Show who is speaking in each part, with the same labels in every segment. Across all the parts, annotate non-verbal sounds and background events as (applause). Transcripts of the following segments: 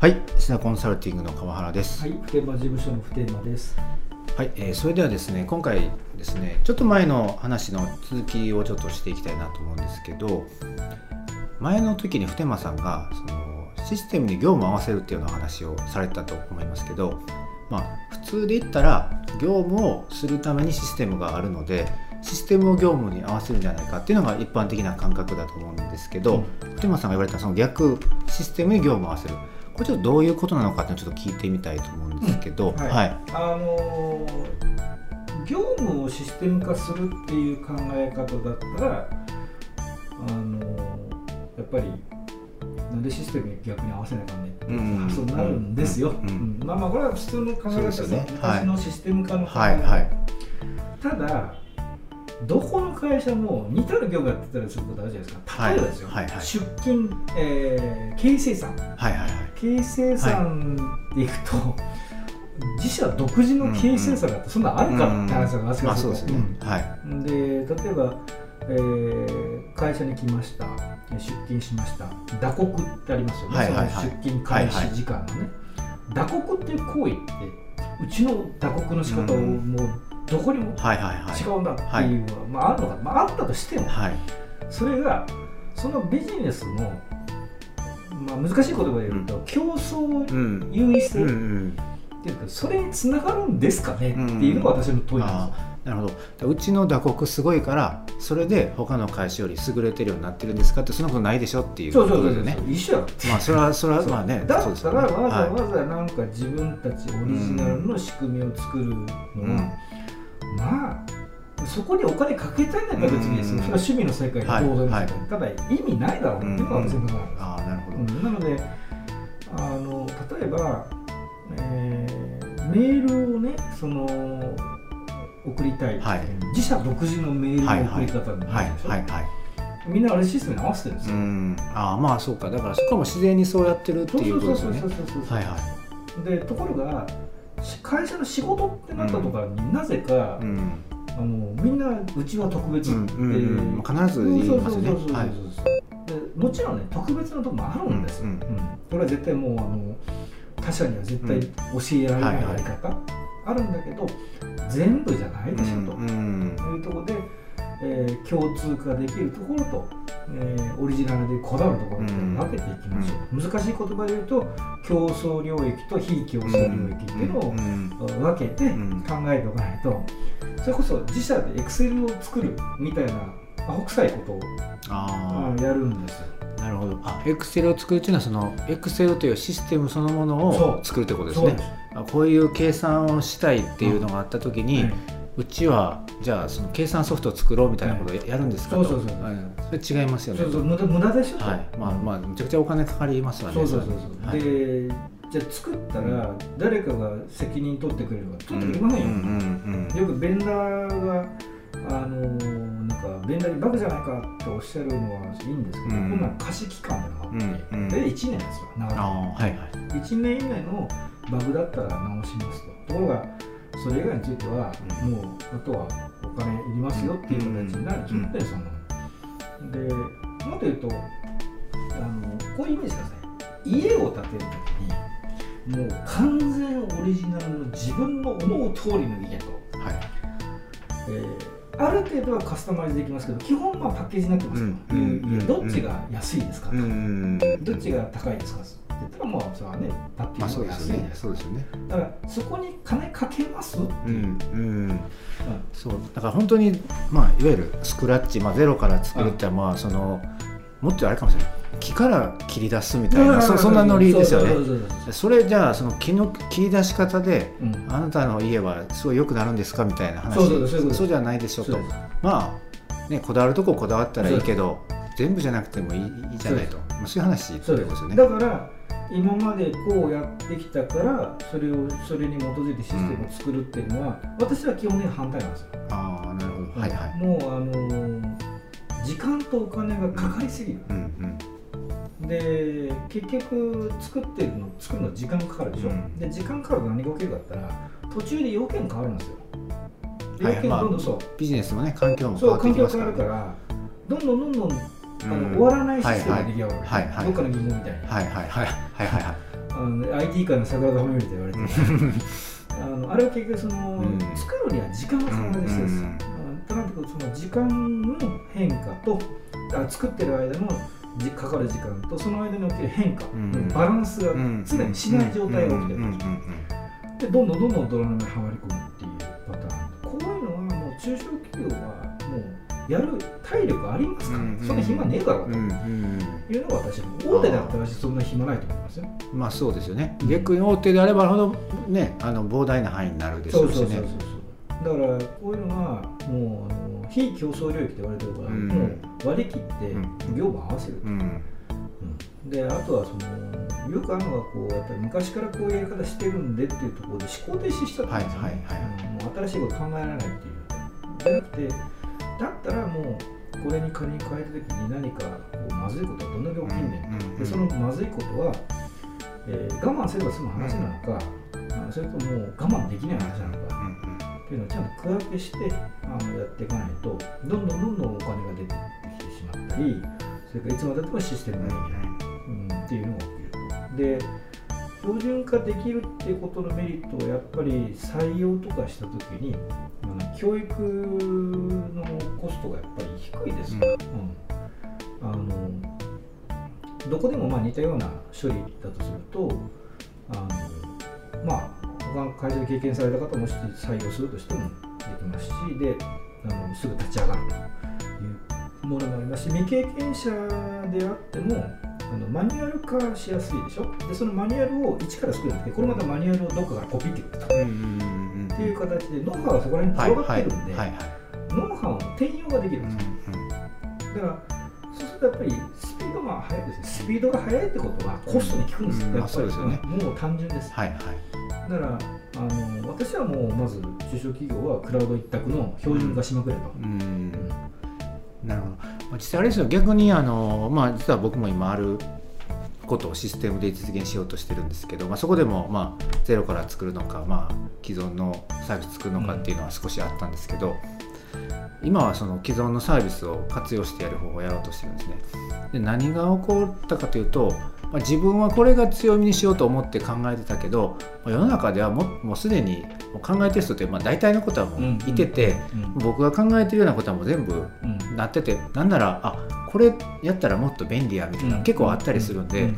Speaker 1: はい、石田コンサルティングの川原です。
Speaker 2: はい、普天間事務所の普天間です。
Speaker 1: はい、えーそれではですね、今回ですね、ちょっと前の話の続きをちょっとしていきたいなと思うんですけど、前の時に普天間さんがそのシステムに業務を合わせるっていうような話をされたと思いますけど、まあ普通で言ったら業務をするためにシステムがあるので、システムを業務に合わせるんじゃないかっていうのが一般的な感覚だと思うんですけど、普天間さんが言われたその逆システムに業務を合わせる。これちょっとどういうことなのかってちょっと聞いてみたいと思うんですけど、
Speaker 2: うんはい。
Speaker 1: はい。
Speaker 2: あのー業務をシステム化するっていう考え方だったら、あのーやっぱりなんでシステムに逆に合わせなきゃねって発想になるんですよ。
Speaker 1: うんうん
Speaker 2: うんまあまあこれは普通の考え方
Speaker 1: ですよね。はい。
Speaker 2: 昔のシステム化の考え方、
Speaker 1: はいはい。
Speaker 2: ただどこの会社も似たる業務やってたりすることあるじゃないですか。例えばですよ、
Speaker 1: はいはいはい。
Speaker 2: 出勤、えー経営生産。
Speaker 1: はいはいはい
Speaker 2: 経営生産でいくと、自社独自の経営生産だってそんなのあるかって話が
Speaker 1: まあそうですね、はい
Speaker 2: うんで例えば、えー会社に来ました出勤しました。打刻ってありますよね、
Speaker 1: はいはいはい。
Speaker 2: 出勤開始時間のね、打刻っていう行為ってうちの打刻の仕方を
Speaker 1: うん。
Speaker 2: もうどこにも
Speaker 1: はいはいはい。
Speaker 2: 違うんだっていうのは、まあ、あるのか、まあ、あったとしても
Speaker 1: はい。
Speaker 2: それがそのビジネスの、まあ、難しい言葉で言うと、競争
Speaker 1: うん
Speaker 2: 優位性。っ
Speaker 1: うんうん。
Speaker 2: ていうかそれにつながるんですかねって
Speaker 1: うん
Speaker 2: いうのが私の問いですよ。
Speaker 1: なるほど。うちの打刻すごいからそれで他の会社より優れてるようになってるんですか？ってそんなことないでしょっていう
Speaker 2: そうそうそうそう。
Speaker 1: ことですよね。
Speaker 2: 一緒や。ろ
Speaker 1: まあそれはそれはまあね
Speaker 2: だったらわざ
Speaker 1: はい。
Speaker 2: わざなんか自分たちオリジナルの仕組みを作るのは、
Speaker 1: うん。
Speaker 2: まあそこにお金かけたいんだったら別にそれは趣味の世界で
Speaker 1: はい
Speaker 2: 当然です
Speaker 1: はい。
Speaker 2: けど、ただ意味ないだろうっていうのが私の考えなんです
Speaker 1: ああなるほど、
Speaker 2: うん。なのであの例えば、えーメールをねその送りたい、
Speaker 1: はい。
Speaker 2: 自社独自のメールの送り方に
Speaker 1: は
Speaker 2: ないるでしょ、
Speaker 1: はいはい
Speaker 2: みんなあれシステムに合わせてるんです
Speaker 1: う
Speaker 2: よ、
Speaker 1: ん。ああまあそうか。だからそこも自然にそうやってるっていうことですよね。
Speaker 2: そうそうそう
Speaker 1: はいはい。
Speaker 2: でところがし会社の仕事ってなったとかに、なぜか、
Speaker 1: うん
Speaker 2: あのみんなうちは特別。って、
Speaker 1: うんう必ず言いますよね。
Speaker 2: もちろんね特別なとこもあるんですよ、
Speaker 1: うん
Speaker 2: うん。これは絶対もうあの他社には絶対教えられないやり方、あるんだけど全部じゃないでしょと、いうところで、えー共通化できるところと、えーオリジナルでこだわるところって分けていきましょう、難しい言葉で言うと競争領域と非競争領域っていうのを
Speaker 1: うん。
Speaker 2: 分けて
Speaker 1: ん。
Speaker 2: 考えておかないと。それこそ自社でエクセルを作るみたいなアホ臭いことをやるんです。
Speaker 1: なるほど。あエクセルを作るっていうのはそのエクセルというシステムそのものを作るってことですね。こういう計算をしたいっていうのがあった時に、
Speaker 2: はいう
Speaker 1: ちはじゃあその計算ソフトを作ろうみたいなことをややるんですかと、
Speaker 2: そうそうそう
Speaker 1: はいそれ違いますよね。
Speaker 2: そうそう無駄無駄でしょ。と
Speaker 1: はい。まあまあめちゃくちゃお金かかりますわね。
Speaker 2: そうそうそうそう、
Speaker 1: はい。
Speaker 2: でじゃあ作ったら誰かが責任取ってくれるか取ってくれませんよ、
Speaker 1: うんうんうん。
Speaker 2: よくベンダーがあのーなんかベンダーにバグじゃないかっておっしゃるのはいいんですけど、
Speaker 1: うん。
Speaker 2: こんなん貸し期間があって、
Speaker 1: うんうん。
Speaker 2: で1年ですよ長
Speaker 1: あ
Speaker 2: く。
Speaker 1: あはいはい。
Speaker 2: 1年以内のバグだったら直しますと。ところがそれ以外については、
Speaker 1: うん。
Speaker 2: もうあとはお金いりますよっていう形になる決まってるん。でもっと言うとあのこういうイメージください。家を建てる時にもう完全オリジナルの自分の思う通りの家と、
Speaker 1: はい。
Speaker 2: えーある程度はカスタマイズできますけど基本はパッケージになってますと、
Speaker 1: うん
Speaker 2: いう
Speaker 1: うん。
Speaker 2: どっちが安いですかと、
Speaker 1: うんうん
Speaker 2: どっちが高いですかって言ったらもうそれはねパッケ
Speaker 1: まあ
Speaker 2: ージ
Speaker 1: そうですよね。
Speaker 2: が安いです
Speaker 1: そうですよね。
Speaker 2: だからそこに金かけますって
Speaker 1: う。
Speaker 2: いう、
Speaker 1: ん。うん。そう。だから本当にまあいわゆるスクラッチ、まあ、ゼロから作るってまあそのもっとあれかもしれない。木から切り出すみたいな、そそんなノリですよね。
Speaker 2: そ
Speaker 1: れじゃあその木の切り出し方で
Speaker 2: うん。
Speaker 1: あなたの家はすごい良くなるんですかみたいな話。
Speaker 2: そう
Speaker 1: じゃないでしょと。まあねこだわるとここだわったらいいけど全部じゃなくてもいいいいじゃないと。まあそういう話ってことですよね。
Speaker 2: だから今までこうやってきたからそれをそれに基づいてシステムを作るっていうのは、私は基本的に反対なんですよ。
Speaker 1: ああなるほど。はい。はい
Speaker 2: もうあのー時間とお金がかかりすぎる。
Speaker 1: うん
Speaker 2: で結局作ってるの作るの時間かかるでしょ、
Speaker 1: うん。
Speaker 2: で時間かかると何が起きるかったら途中で要件変わるんですよ。要件どんどんそう、
Speaker 1: ビジネスもね環境も変
Speaker 2: そう
Speaker 1: わってき
Speaker 2: 環境変わ
Speaker 1: ますからね。
Speaker 2: るからどんどんどんどんあの
Speaker 1: うん
Speaker 2: 終わらないシステム。が出来上がる、
Speaker 1: はい。はい
Speaker 2: どっかの銀行みたいに、
Speaker 1: はいはい。はいはいはいはい。
Speaker 2: あの IT 界の桜田ファミリーと言われてる (laughs) あのあれは結局その、
Speaker 1: うん。
Speaker 2: 作るには時間がかかるですよ、
Speaker 1: うん
Speaker 2: となってくるとその時間の変化とあ作ってる間のじかかる時間とその間に起きる変化、
Speaker 1: うん。
Speaker 2: バランスが
Speaker 1: うん
Speaker 2: 常にしない状態が起きてる
Speaker 1: うんうんうん
Speaker 2: でどんどんどんどん泥沼にはまり込むっていうパターン。こういうのはもう中小企業はやる体力ありますか？ら、
Speaker 1: うんうん。
Speaker 2: そんな暇ねえだろうと。
Speaker 1: うん
Speaker 2: いうのが私は大手だったらそんな暇ないと思いますよ。
Speaker 1: まあそうですよね。逆に大手であればほどねあの膨大な範囲になるでしょうしね。
Speaker 2: だからこういうのはもうあの非競争領域って言われてるから、
Speaker 1: うん。
Speaker 2: もう割り切って
Speaker 1: うん。
Speaker 2: 業務合わせる、
Speaker 1: うん。
Speaker 2: うん。であとはそのよくあるのがこうやっぱり昔からこういうやり方してるんでっていうところで思考停止しちゃったんですよね、
Speaker 1: はいはいはい
Speaker 2: 新しいこと考えられないっていう。じゃなくてだったらもうこれに仮に変えた時に何かこうまずいことはどんだけ起きんねん、
Speaker 1: うんうん
Speaker 2: でそのまずいことは、えー我慢すれば済む話なのか、あそれとも我慢できない話なのか、っていうのをちゃんと区分けしてあのやっていかないとどんどんどんどんお金が出てきてしまったりそれからいつまでたってもシステムができない、うん、っていうのが起きるで標準化できるっていうことのメリットをやっぱり採用とかした時に教育のコストがやっぱり低いですから、うん。あのどこでもまあ似たような処理だとするとあのまあ他の会社で経験された方もし採用するとしてもできますしであのすぐ立ち上がるというものもありますし未経験者であってもあのマニュアル化しやすいでしょ？でそのマニュアルを一から作るんじゃなくてこれまたマニュアルをどっかからコピってくると、
Speaker 1: うんうんうん
Speaker 2: っていう形でノウハウがそこら辺に
Speaker 1: はい
Speaker 2: 転がってるんで、ノウハウの転用ができる
Speaker 1: うんん
Speaker 2: ですよ、だからそうするとやっぱりスピードが速いですね。スピードが速いってことはコストに効くんですよ、
Speaker 1: うん。まあ
Speaker 2: やっぱり。
Speaker 1: そうですよね。
Speaker 2: もう単純です。
Speaker 1: はいはい。
Speaker 2: だからあの私はもうまず中小企業はクラウド一択の標準化しまくれと、
Speaker 1: うん。なるほど。まあ実際あれですよ。逆にあのまあ実は僕も今あることをシステムで実現しようとしてるんですけど、まあ、そこでもまあゼロから作るのか、まあ、既存のサービス作るのかっていうのは少しあったんですけど、今はその既存のサービスを活用してやる方法をやろうとしてるんですね。で何が起こったかというと、まあ、自分はこれが強みにしようと思って考えてたけどまあ世の中ではもうもうすでに考えてる人ってまあ大体のことはもういてて、
Speaker 2: うん
Speaker 1: 僕が考えてるようなことはもう全部
Speaker 2: うん。
Speaker 1: なっててなんならあこれやったらもっと便利やみたいな、
Speaker 2: うん
Speaker 1: 結構あったりするんで、
Speaker 2: うん。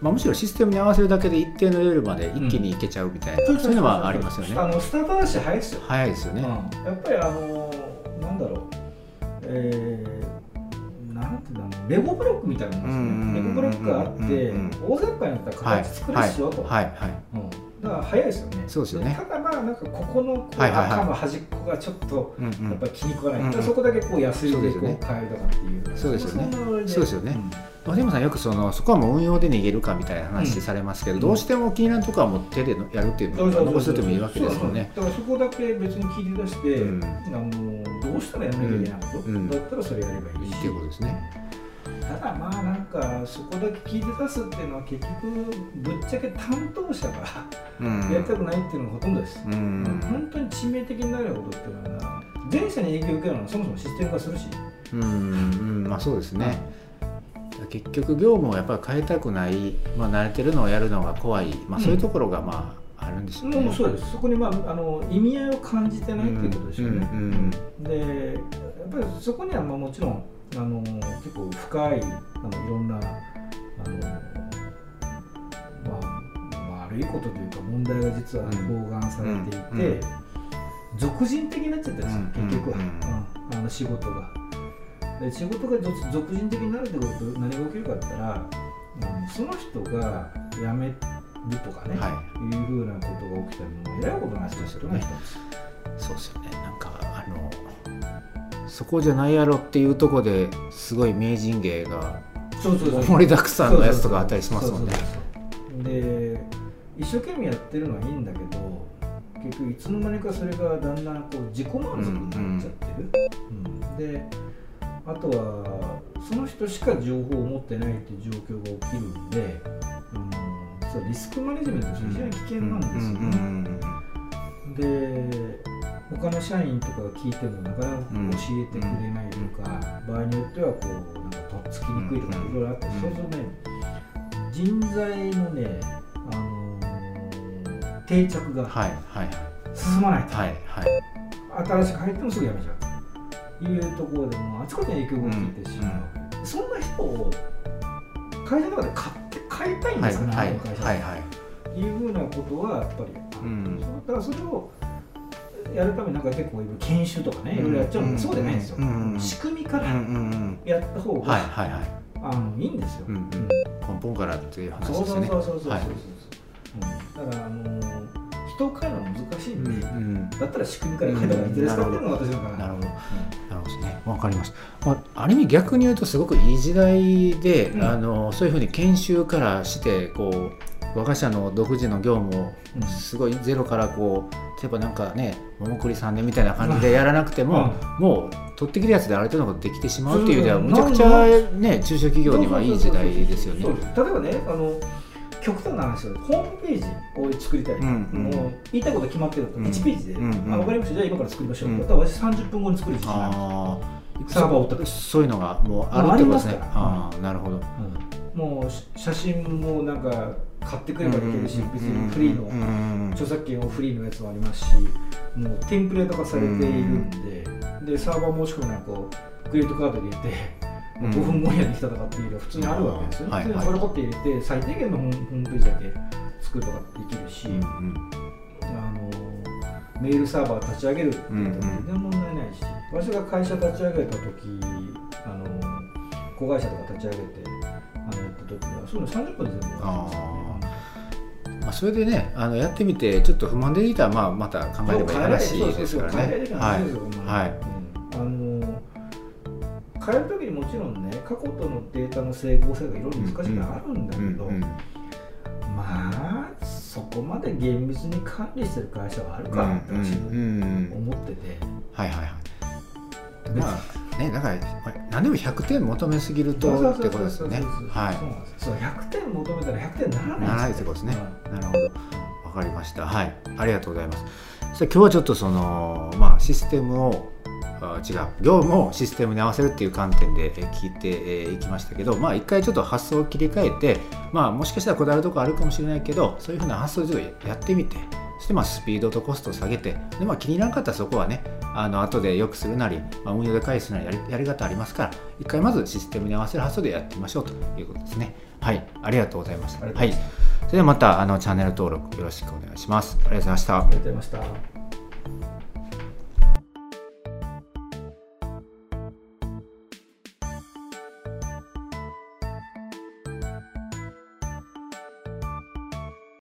Speaker 1: まあ、むしろシステムに合わせるだけで一定のレベルまで一気にいけちゃうみたいな、そういうのはありますよね。
Speaker 2: あのスタートダッシュ早いですよ、
Speaker 1: 早いですよね。
Speaker 2: うん。やっぱりあのなんだろう。えーていうレゴブロックみたいなもんですね。レゴブロックがあって
Speaker 1: うん
Speaker 2: 大雑把になったら
Speaker 1: はい
Speaker 2: 形作れっしよと、
Speaker 1: はいはい
Speaker 2: うんだから早いですよね。
Speaker 1: そうですよね。
Speaker 2: ただまあなんかここのこう赤の端っこがちょっとやっぱり気に食わない、そこだけこう安いでこう
Speaker 1: そうですよね。
Speaker 2: 変えるとかっていう。
Speaker 1: そうですよね。
Speaker 2: そ
Speaker 1: うですよね。松山さんよくそのそこはもう運用で逃げるかみたいな話されますけど、
Speaker 2: うん。
Speaker 1: どうしても気になるとこはもう手でやるっていうのを残しててもいいわけですよね。
Speaker 2: だからそこだけ別に切り出して、
Speaker 1: うん。
Speaker 2: あのどうしたらやらなきゃいけないこと、
Speaker 1: うん。
Speaker 2: だったらそれやればいいし。
Speaker 1: いいっていうことですね。
Speaker 2: ただまあなんかそこだけ切り出すっていうのは結局ぶっちゃけ担当者が
Speaker 1: うん。
Speaker 2: やりたくないっていうのがほとんどです、
Speaker 1: うん。
Speaker 2: 本当に致命的になることっていうのは前者に影響を受けるのはそもそもシステム化するし。
Speaker 1: うんうん。まあそうですね。結局業務をやっぱり変えたくない、まあ、慣れてるのをやるのが怖い、まあ、そういうところがまああるんですよね。
Speaker 2: もうそうです。そこに、まあ、あの意味合いを感じてないっていうことですよね、
Speaker 1: うんうん。
Speaker 2: でやっぱりそこにはまあもちろんあの結構深いあのいろんなあの、まあ、悪いことというか問題が実は包含されていて、
Speaker 1: うん。うん。
Speaker 2: 俗人的になっちゃったんですよ、
Speaker 1: うん。
Speaker 2: 結局は、
Speaker 1: うん。
Speaker 2: うん。あの仕事が。で仕事が俗俗人的になるってこと何が起きるかって言ったらあのその人が辞めるとかね、、
Speaker 1: はい。
Speaker 2: うふうなことが起きたりもえらいことになっちゃう。人が一つ。
Speaker 1: そうですよねそこじゃないやろっていうところですごい名人芸が盛りだくさんのやつとかあったりしますもんね。
Speaker 2: で一生懸命やってるのはいいんだけど結局いつの間にかそれがだんだんこう自己満足になっちゃってる、うん。であとはその人しか情報を持ってないっていう状況が起きるんで、うん、そうリスクマネジメント非常に危険なんですよね、で他の社員とかが聞いてもなかなか教えてくれないとか、場合によってはこうなんかとっつきにくいとかいろいろあって、
Speaker 1: うん
Speaker 2: そうするとね人材のねあの定着が進まないと、
Speaker 1: はいはい。
Speaker 2: 新しく入ってもすぐ辞めちゃう。というところでもうあちこちに影響が出てしまう。わけで、そんな人を会社の中で買って買いたいんですかね、
Speaker 1: はいはい。
Speaker 2: あの会社
Speaker 1: はいはい。
Speaker 2: いうふうなことはやっぱりある、
Speaker 1: うん。
Speaker 2: だからそれをやるためになんか結構研修とかねいろいろやっちゃうん。で、そうじゃないんですよ、
Speaker 1: うん。うん。
Speaker 2: 仕組みから
Speaker 1: うんうんうん。
Speaker 2: やった方が、
Speaker 1: はいはいはい。
Speaker 2: あのいいんですよ、
Speaker 1: うんうん。
Speaker 2: うん。
Speaker 1: 根本からっていう話
Speaker 2: そうそう
Speaker 1: ですね。
Speaker 2: そうそうそうそう、
Speaker 1: はい。
Speaker 2: うん、だからあのー人を変えるのは難しいん
Speaker 1: うん
Speaker 2: で、
Speaker 1: うん。
Speaker 2: だったら仕組みから変えた方がいいんじゃないですかっていうのが私の考え。
Speaker 1: なるほど。なるほどわかりました、まあ、ある意味逆に言うとすごくいい時代で、
Speaker 2: うん。
Speaker 1: あのそういうふうに研修からしてこう我が社の独自の業務を
Speaker 2: うん。
Speaker 1: すごいゼロからこう例えばなんかね桃栗さんねみたいな感じでやらなくても、もう取ってきるやつである程度のことできてしまうっていう意味ではむちゃくちゃね中小企業にはいい時代ですよね。
Speaker 2: 例えばねあの極端な話をホームページを作りたい、
Speaker 1: うんうん。
Speaker 2: もう言いたいこと決まってると、
Speaker 1: うん。
Speaker 2: 1ページで、
Speaker 1: うんうん。
Speaker 2: あ分かりました。じゃあ今から作りましょう、
Speaker 1: うん。
Speaker 2: 私30分後に作る自信があサーバーを立て
Speaker 1: そういうのがもうあるってことですね。
Speaker 2: あ
Speaker 1: ああなるほど。
Speaker 2: もうし写真もなんか買ってくればいけるし、別にフリーの、著作権をフリーのやつもありますしもうテンプレート化されているんで、でサーバー申し込みなんかクレジットカード入れて、
Speaker 1: うん。
Speaker 2: 5分後にはできたとかっていうのが普通にあるわけですよ、
Speaker 1: はいはい
Speaker 2: でそれをって入れて最低限のホームページだけ作るとかできるし、
Speaker 1: うんうん。
Speaker 2: あのメールサーバー立ち上げるって言ったら全然問題ないし、私が会社立ち上げた時あの子会社とか立ち上げて時はそういうの30分で全部終わりましたね
Speaker 1: まあ、それでねあのやってみてちょっと不満出てきたら、まあ、また考えればいい話ですからね。はい。はい。
Speaker 2: あの変える時にもちろんね過去とのデータの整合性がいろいろ難しいあるんだけど、
Speaker 1: うんうん
Speaker 2: まあそこまで厳密に管理してる会社はあるかって私思ってて、
Speaker 1: はいはいはい。まあねだから何でも100点求めすぎるとってことですよね。はい。
Speaker 2: そうなんですそう100点求めたら100点ならない
Speaker 1: ならないってことですね
Speaker 2: うん
Speaker 1: なるほど。わかりました。はい。ありがとうございます。それ今日はちょっとそのまあシステムをあ違う業務をシステムに合わせるっていう観点でえ聞いてえいきましたけどまあ一回ちょっと発想を切り替えてまあもしかしたらこだわるところあるかもしれないけどそういうふうな発想をちょっとやってみてそしてまあスピードとコストを下げてで、まあ、気に入らなかったらそこはねあの後で良くするなり、まあ、運用で返すなりやりやり方ありますから一回まずシステムに合わせる発想でやってみましょうということですね。はい。ありがとうございました。はい。それではまたあのチャンネル登録よろしくお願いします。ありがとうございました。
Speaker 2: ありがとうございました。